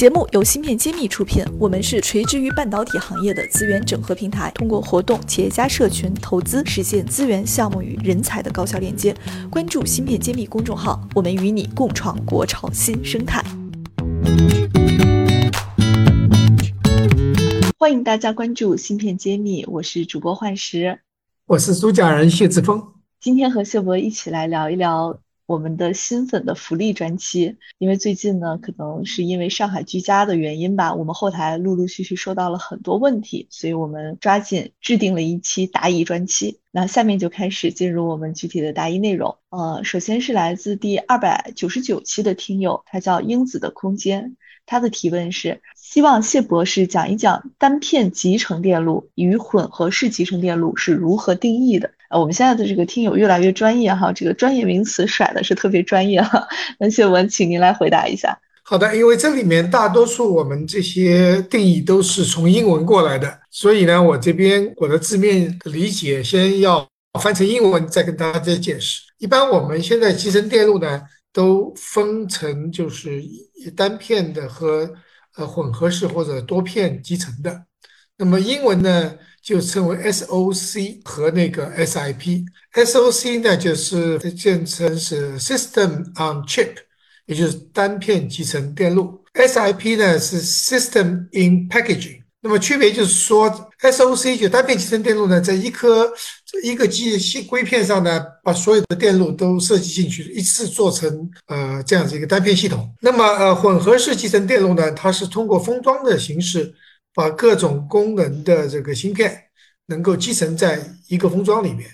节目由芯片揭秘出品，我们是垂直于半导体行业的资源整合平台，通过活动、企业家社群、投资，实现资源、项目与人才的高效链接。关注芯片揭秘公众号，我们与你共创国潮新生态。欢迎大家关注芯片揭秘，我是主播幻石，我是主讲人谢志峰。今天和谢博一起来聊一聊。我们的新粉的福利专期，因为最近呢，可能是因为上海居家的原因吧，我们后台陆陆续续收到了很多问题，所以我们抓紧制定了一期答疑专期。那下面就开始进入我们具体的答疑内容。呃，首先是来自第二百九十九期的听友，他叫英子的空间，他的提问是希望谢博士讲一讲单片集成电路与混合式集成电路是如何定义的。呃，我们现在的这个听友越来越专业哈，这个专业名词甩的是特别专业哈。那谢文，请您来回答一下。好的，因为这里面大多数我们这些定义都是从英文过来的，所以呢，我这边我的字面理解先要翻成英文，再跟大家再解释。一般我们现在集成电路呢，都分成就是单片的和呃混合式或者多片集成的。那么英文呢？就称为 SOC 和那个 SIP，SOC 呢就是简称是 System on Chip，也就是单片集成电路；SIP 呢是 System in Packaging。那么区别就是说，SOC 就单片集成电路呢，在一颗一个机芯硅片上呢，把所有的电路都设计进去，一次做成呃这样子一个单片系统。那么呃混合式集成电路呢，它是通过封装的形式。把各种功能的这个芯片能够集成在一个封装里面，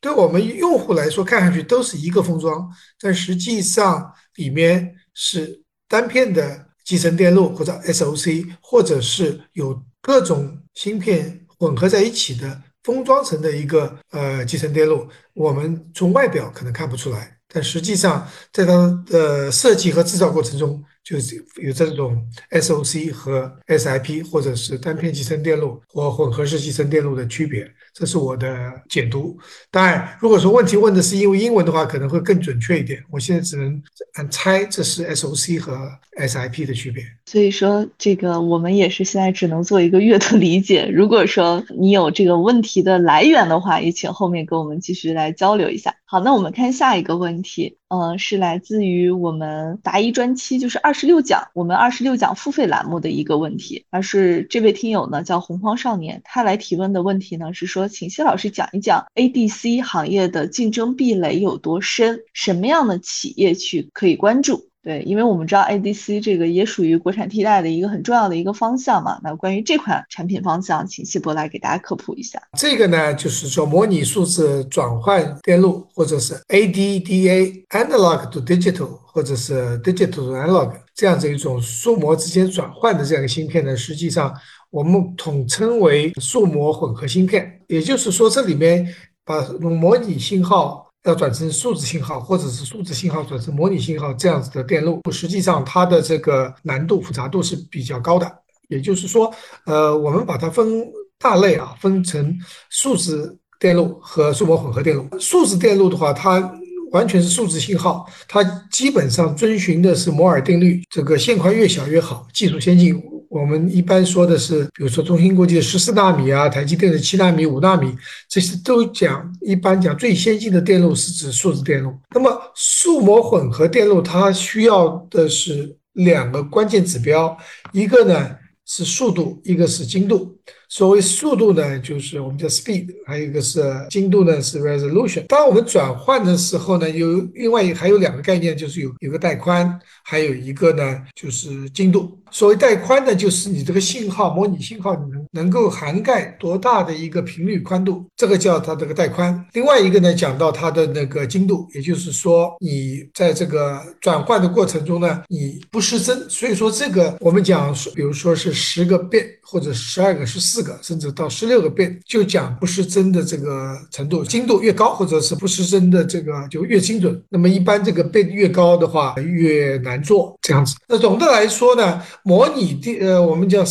对我们用户来说，看上去都是一个封装，但实际上里面是单片的集成电路或者 SOC，或者是有各种芯片混合在一起的封装成的一个呃集成电路。我们从外表可能看不出来，但实际上在它的设计和制造过程中。就是有这种 SOC 和 SIP，或者是单片集成电路或混合式集成电路的区别，这是我的解读。当然，如果说问题问的是因为英文的话，可能会更准确一点。我现在只能按猜，这是 SOC 和 SIP 的区别。所以说，这个我们也是现在只能做一个阅读理解。如果说你有这个问题的来源的话，也请后面跟我们继续来交流一下。好，那我们看下一个问题，呃，是来自于我们答疑专期，就是二十六讲，我们二十六讲付费栏目的一个问题，而是这位听友呢叫洪荒少年，他来提问的问题呢是说，请谢老师讲一讲 ADC 行业的竞争壁垒有多深，什么样的企业去可以关注？对，因为我们知道 ADC 这个也属于国产替代的一个很重要的一个方向嘛。那关于这款产品方向，请谢博来给大家科普一下。这个呢，就是说模拟数字转换电路，或者是 ADDA（Analog to Digital） 或者是 Digital to Analog 这样子一种数模之间转换的这样一个芯片呢，实际上我们统称为数模混合芯片。也就是说，这里面把模拟信号。要转成数字信号，或者是数字信号转成模拟信号这样子的电路，实际上它的这个难度复杂度是比较高的。也就是说，呃，我们把它分大类啊，分成数字电路和数模混合电路。数字电路的话，它完全是数字信号，它基本上遵循的是摩尔定律，这个线宽越小越好，技术先进。我们一般说的是，比如说中芯国际的十四纳米啊，台积电的七纳米、五纳米，这些都讲一般讲最先进的电路是指数字电路。那么数模混合电路它需要的是两个关键指标，一个呢是速度，一个是精度。所谓速度呢，就是我们叫 speed，还有一个是精度呢，是 resolution。当我们转换的时候呢，有另外还有两个概念，就是有有个带宽，还有一个呢就是精度。所谓带宽呢，就是你这个信号模拟信号能能够涵盖多大的一个频率宽度，这个叫它这个带宽。另外一个呢，讲到它的那个精度，也就是说你在这个转换的过程中呢，你不失真。所以说这个我们讲，比如说是十个变或者十二个、十四。个甚至到十六个变，就讲不失真的这个程度，精度越高，或者是不失真的这个就越精准。那么一般这个变越高的话，越难做这样子。那总的来说呢，模拟电呃，我们叫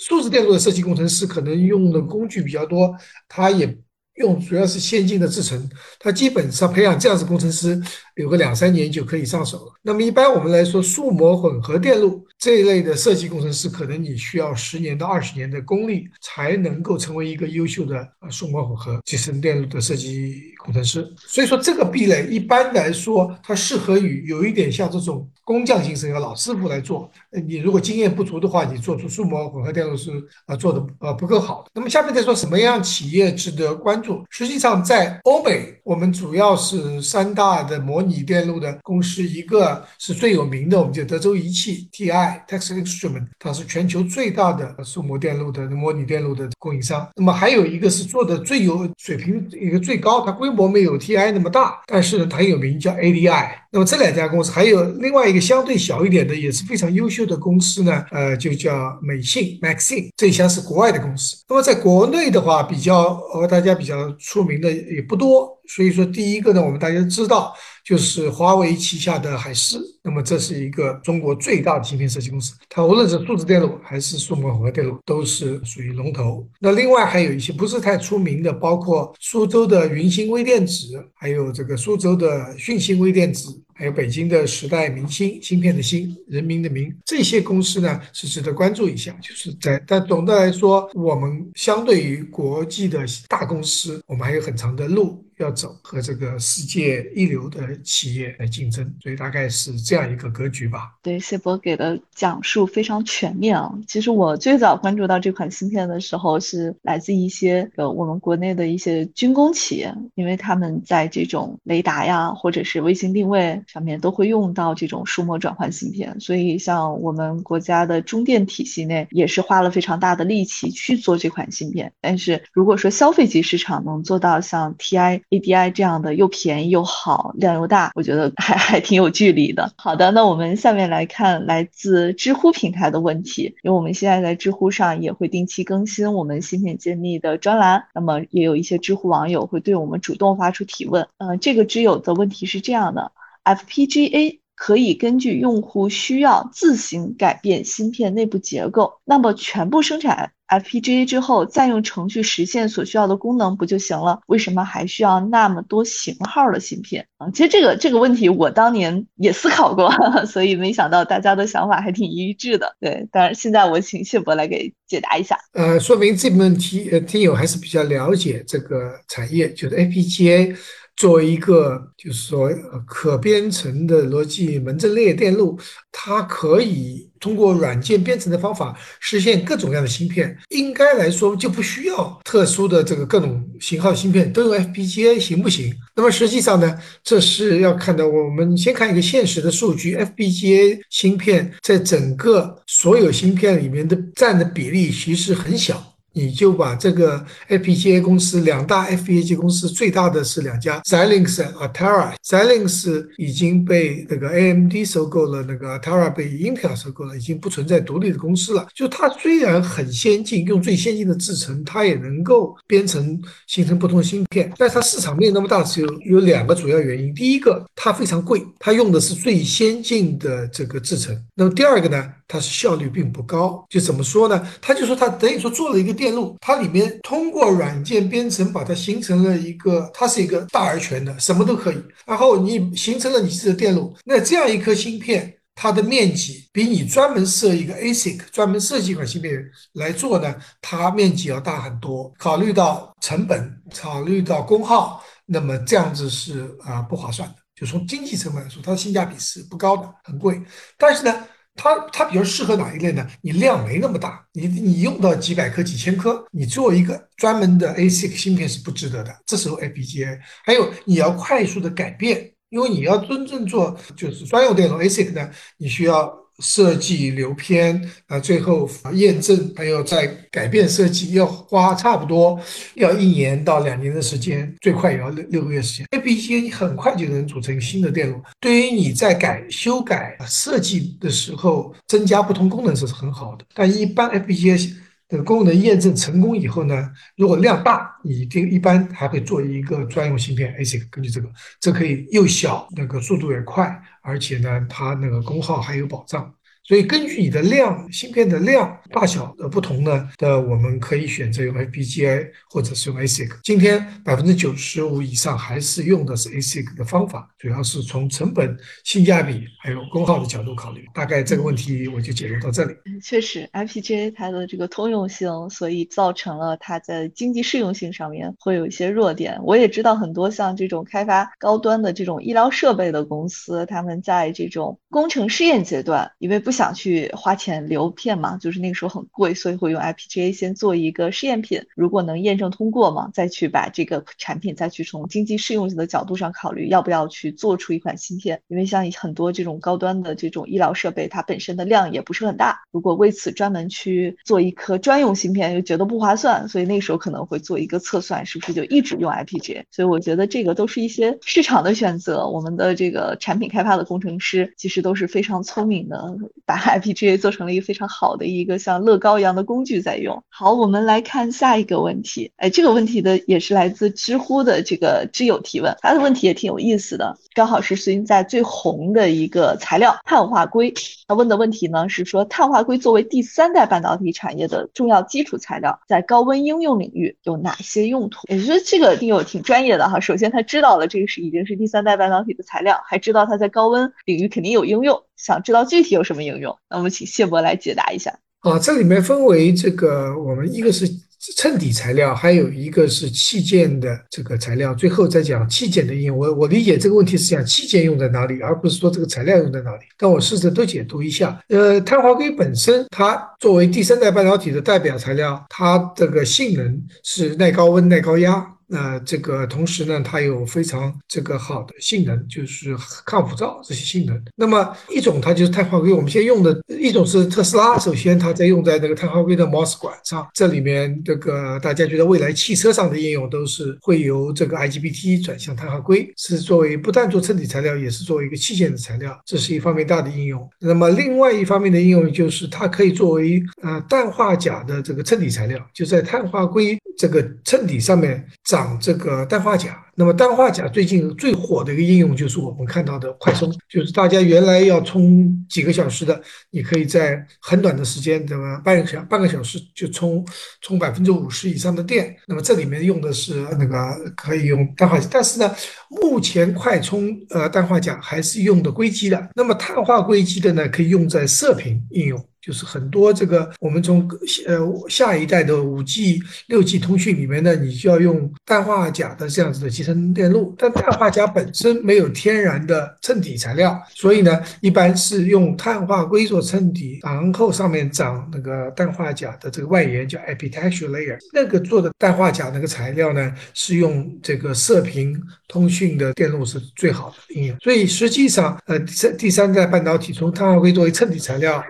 数字电路的设计工程师可能用的工具比较多，他也用主要是先进的制程，他基本上培养这样子工程师有个两三年就可以上手了。那么一般我们来说，数模混合电路这一类的设计工程师，可能你需要十年到二十年的功力才能够成为一个优秀的呃数模混合集成电路的设计工程师。所以说这个壁垒一般来说，它适合于有一点像这种工匠精神的老师傅来做。你如果经验不足的话，你做出数模混合电路是啊做的呃不够好。那么下面再说什么样企业值得关注？实际上在欧美，我们主要是三大的模拟电路的公司，一个是最有名的，我们叫德州仪器 TI TI（Texas Instrument），它是全球最大的数模电路的模拟电路的供应商。那么还有一个是做的最有水平、一个最高，它规模没有 TI 那么大，但是呢，它很有名，叫 ADI。那么这两家公司还有另外一个相对小一点的，也是非常优秀的公司呢，呃，就叫美信 Maxin，这一家是国外的公司。那么在国内的话，比较呃大家比较出名的也不多。所以说，第一个呢，我们大家知道，就是华为旗下的海思，那么这是一个中国最大的芯片设计公司，它无论是数字电路还是数码混合电路，都是属于龙头。那另外还有一些不是太出名的，包括苏州的云芯微电子，还有这个苏州的讯芯微电子，还有北京的时代明星芯片的芯，人民的民，这些公司呢是值得关注一下。就是在，但总的来说，我们相对于国际的大公司，我们还有很长的路。要走和这个世界一流的企业来竞争，所以大概是这样一个格局吧。对，谢博给的讲述非常全面啊。其实我最早关注到这款芯片的时候，是来自一些呃我们国内的一些军工企业，因为他们在这种雷达呀或者是卫星定位上面都会用到这种数模转换芯片，所以像我们国家的中电体系内也是花了非常大的力气去做这款芯片。但是如果说消费级市场能做到像 TI。ADI 这样的又便宜又好，量又大，我觉得还还挺有距离的。好的，那我们下面来看来自知乎平台的问题，因为我们现在在知乎上也会定期更新我们芯片揭秘的专栏，那么也有一些知乎网友会对我们主动发出提问。嗯，这个知友的问题是这样的：FPGA 可以根据用户需要自行改变芯片内部结构，那么全部生产。FPGA 之后再用程序实现所需要的功能不就行了？为什么还需要那么多型号的芯片啊？其实这个这个问题我当年也思考过，所以没想到大家的想法还挺一致的。对，当然现在我请谢博来给解答一下。呃，说明这个问题呃听友还是比较了解这个产业，就是 FPGA。作为一个就是说可编程的逻辑门阵列电路，它可以通过软件编程的方法实现各种各样的芯片。应该来说就不需要特殊的这个各种型号芯片，都用 FPGA 行不行？那么实际上呢，这是要看到我们先看一个现实的数据，FPGA 芯片在整个所有芯片里面的占的比例其实很小。你就把这个 FPGA 公司两大 FPGA 公司最大的是两家 Xilinx 和 Altera。Xilinx 已经被那个 AMD 收购了，那个 Altera 被 Intel 收购了，已经不存在独立的公司了。就它虽然很先进，用最先进的制程，它也能够编程形成不同芯片，但它市场面那么大，是有有两个主要原因。第一个，它非常贵，它用的是最先进的这个制程。那么第二个呢？它是效率并不高，就怎么说呢？他就说他等于说做了一个电路，它里面通过软件编程把它形成了一个，它是一个大而全的，什么都可以。然后你形成了你自己的电路，那这样一颗芯片，它的面积比你专门设一个 ASIC，专门设计一款芯片来做呢，它面积要大很多。考虑到成本，考虑到功耗，那么这样子是啊不划算的。就从经济成本来说，它的性价比是不高的，很贵。但是呢。它它比较适合哪一类呢？你量没那么大，你你用到几百颗、几千颗，你做一个专门的 ASIC 芯片是不值得的。这时候 FPGA，还有你要快速的改变，因为你要真正做就是专用电路 ASIC 呢，你需要。设计流偏啊，最后验证，还有再改变设计，要花差不多要一年到两年的时间，最快也要六六个月时间。FPGA 很快就能组成新的电路，对于你在改修改设计的时候增加不同功能是很好的。但一般 FPGA 这个功能验证成功以后呢，如果量大，你一定一般还会做一个专用芯片 ASIC，根据这个，这可以又小，那个速度也快。而且呢，它那个功耗还有保障，所以根据你的量，芯片的量大小的不同呢，的我们可以选择用 FPGA 或者是用 ASIC。今天百分之九十五以上还是用的是 ASIC 的方法，主要是从成本、性价比还有功耗的角度考虑。大概这个问题我就解读到这里。确实，FPGA 它的这个通用性，所以造成了它在经济适用性上面会有一些弱点。我也知道很多像这种开发高端的这种医疗设备的公司，他们在这种工程试验阶段，因为不想想去花钱留片嘛，就是那个时候很贵，所以会用 IPGA 先做一个试验品，如果能验证通过嘛，再去把这个产品再去从经济适用性的角度上考虑要不要去做出一款芯片。因为像很多这种高端的这种医疗设备，它本身的量也不是很大，如果为此专门去做一颗专用芯片，又觉得不划算，所以那个时候可能会做一个测算，是不是就一直用 IPGA？所以我觉得这个都是一些市场的选择。我们的这个产品开发的工程师其实都是非常聪明的，把 FPGA 做成了一个非常好的一个像乐高一样的工具在用。好，我们来看下一个问题。哎，这个问题的也是来自知乎的这个知友提问，他的问题也挺有意思的，刚好是最近在最红的一个材料碳化硅。他问的问题呢是说，碳化硅作为第三代半导体产业的重要基础材料，在高温应用领域有哪些用途？也就是这个听友挺专业的哈。首先他知道了这个是已经是第三代半导体的材料，还知道它在高温领域肯定有应用。想知道具体有什么应用？那我们请谢博来解答一下。啊，这里面分为这个，我们一个是衬底材料，还有一个是器件的这个材料。最后再讲器件的应用。我我理解这个问题是讲器件用在哪里，而不是说这个材料用在哪里。但我试着都解读一下。呃，碳化硅本身，它作为第三代半导体的代表材料，它这个性能是耐高温、耐高压。那这个同时呢，它有非常这个好的性能，就是抗辐照这些性能。那么一种它就是碳化硅，我们现在用的一种是特斯拉，首先它在用在那个碳化硅的 MOS 管上，这里面这个大家觉得未来汽车上的应用都是会由这个 IGBT 转向碳化硅，是作为不但做衬底材料，也是作为一个器件的材料，这是一方面大的应用。那么另外一方面的应用就是它可以作为呃氮化钾的这个衬底材料，就在碳化硅这个衬底上面长长。这个氮化钾，那么氮化钾最近最火的一个应用就是我们看到的快充，就是大家原来要充几个小时的，你可以在很短的时间，对吧？半个小半个小时就充充百分之五十以上的电。那么这里面用的是那个可以用氮化钾，但是呢，目前快充呃氮化钾还是用的硅基的，那么碳化硅基的呢，可以用在射频应用。就是很多这个，我们从呃下一代的五 G、六 G 通讯里面呢，你就要用氮化钾的这样子的集成电路，但氮化钾本身没有天然的衬底材料，所以呢，一般是用碳化硅做衬底，然后上面长那个氮化钾的这个外延叫 epitaxial layer，那个做的氮化钾那个材料呢，是用这个射频通讯的电路是最好的应用，所以实际上呃第三第三代半导体从碳化硅作为衬底材料。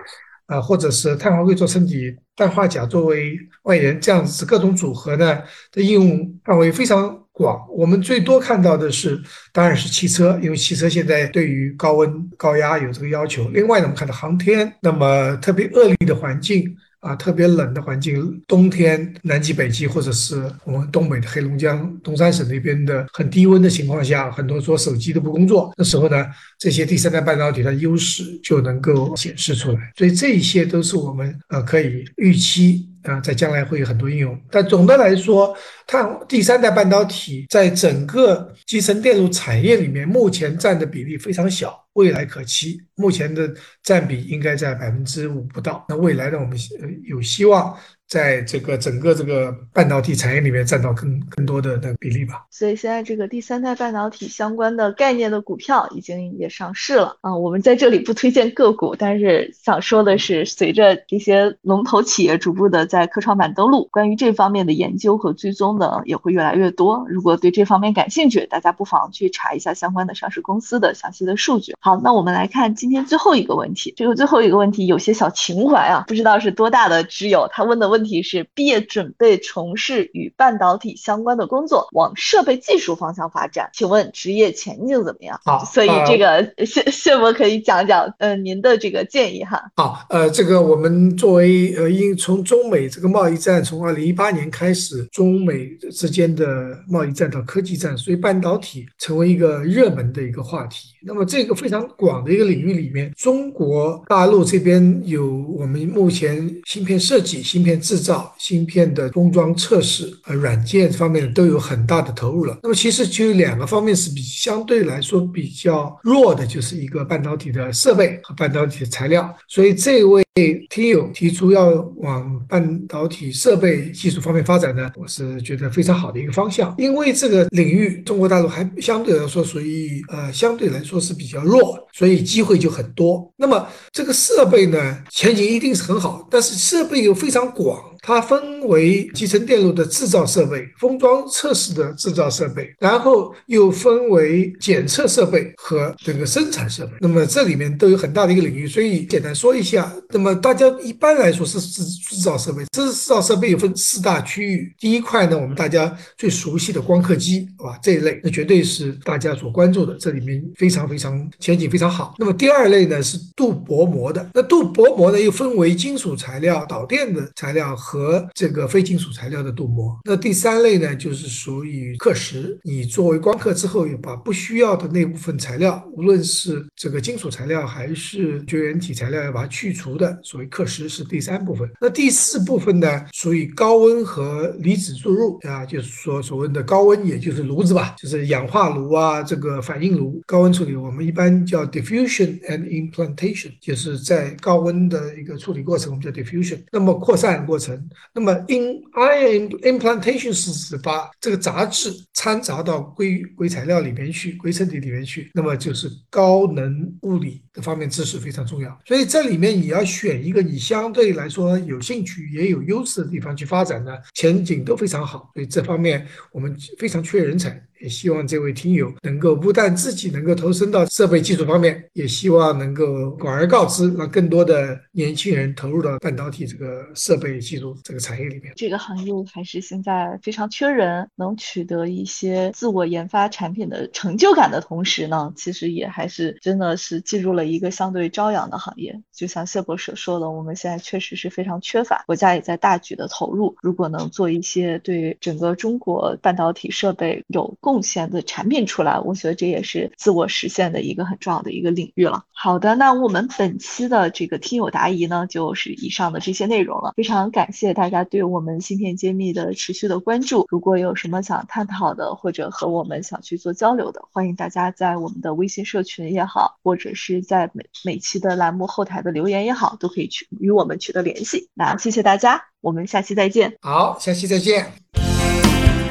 啊，或者是碳化硅做衬底，氮化钾作为外延，这样子各种组合呢的应用范围非常广。我们最多看到的是，当然是汽车，因为汽车现在对于高温高压有这个要求。另外呢，我们看到航天，那么特别恶劣的环境。啊，特别冷的环境，冬天南极、北极，或者是我们东北的黑龙江东三省那边的很低温的情况下，很多做手机都不工作。那时候呢，这些第三代半导体的优势就能够显示出来。所以这一些都是我们呃可以预期。啊，在将来会有很多应用，但总的来说，碳第三代半导体在整个集成电路产业里面，目前占的比例非常小，未来可期。目前的占比应该在百分之五不到。那未来呢，我们有希望。在这个整个这个半导体产业里面占到更更多的那比例吧。所以现在这个第三代半导体相关的概念的股票已经也上市了啊。我们在这里不推荐个股，但是想说的是，随着这些龙头企业逐步的在科创板登陆，关于这方面的研究和追踪呢也会越来越多。如果对这方面感兴趣，大家不妨去查一下相关的上市公司的详细的数据。好，那我们来看今天最后一个问题。这个最后一个问题有些小情怀啊，不知道是多大的知友他问的问。问题是毕业准备从事与半导体相关的工作，往设备技术方向发展，请问职业前景怎么样？好，所以这个 谢谢博可以讲讲，嗯，您的这个建议哈。好，呃，这个我们作为呃，因从中美这个贸易战从二零一八年开始，中美之间的贸易战到科技战，所以半导体成为一个热门的一个话题。那么这个非常广的一个领域里面，中国大陆这边有我们目前芯片设计、芯片制造、芯片的封装测试、呃软件方面都有很大的投入了。那么其实就有两个方面是比相对来说比较弱的，就是一个半导体的设备和半导体的材料。所以这位。对听友提出要往半导体设备技术方面发展呢，我是觉得非常好的一个方向。因为这个领域中国大陆还相对来说属于呃相对来说是比较弱，所以机会就很多。那么这个设备呢，前景一定是很好，但是设备又非常广。它分为集成电路的制造设备、封装测试的制造设备，然后又分为检测设备和这个生产设备。那么这里面都有很大的一个领域，所以简单说一下。那么大家一般来说是制制造设备，制造设备又分四大区域。第一块呢，我们大家最熟悉的光刻机，是吧？这一类那绝对是大家所关注的，这里面非常非常前景非常好。那么第二类呢是镀薄膜的，那镀薄膜呢又分为金属材料、导电的材料。和和这个非金属材料的镀膜，那第三类呢，就是属于刻蚀。你作为光刻之后，要把不需要的那部分材料，无论是这个金属材料还是绝缘体材料，要把它去除的，所谓刻蚀是第三部分。那第四部分呢，属于高温和离子注入啊，就是说所谓的高温，也就是炉子吧，就是氧化炉啊，这个反应炉高温处理，我们一般叫 diffusion and implantation，就是在高温的一个处理过程，我们叫 diffusion。那么扩散过程。那么，in ion implantation 是指把这个杂质掺杂到硅硅材料里面去，硅层底里面去，那么就是高能物理的方面知识非常重要。所以这里面你要选一个你相对来说有兴趣也有优势的地方去发展呢，前景都非常好。所以这方面我们非常缺人才。也希望这位听友能够不但自己能够投身到设备技术方面，也希望能够广而告之，让更多的年轻人投入到半导体这个设备技术这个产业里面。这个行业还是现在非常缺人，能取得一些自我研发产品的成就感的同时呢，其实也还是真的是进入了一个相对朝阳的行业。就像谢博士说的，我们现在确实是非常缺乏，国家也在大举的投入。如果能做一些对整个中国半导体设备有贡贡献的产品出来，我觉得这也是自我实现的一个很重要的一个领域了。好的，那我们本期的这个听友答疑呢，就是以上的这些内容了。非常感谢大家对我们芯片揭秘的持续的关注。如果有什么想探讨的，或者和我们想去做交流的，欢迎大家在我们的微信社群也好，或者是在每每期的栏目后台的留言也好，都可以去与我们取得联系。那谢谢大家，我们下期再见。好，下期再见。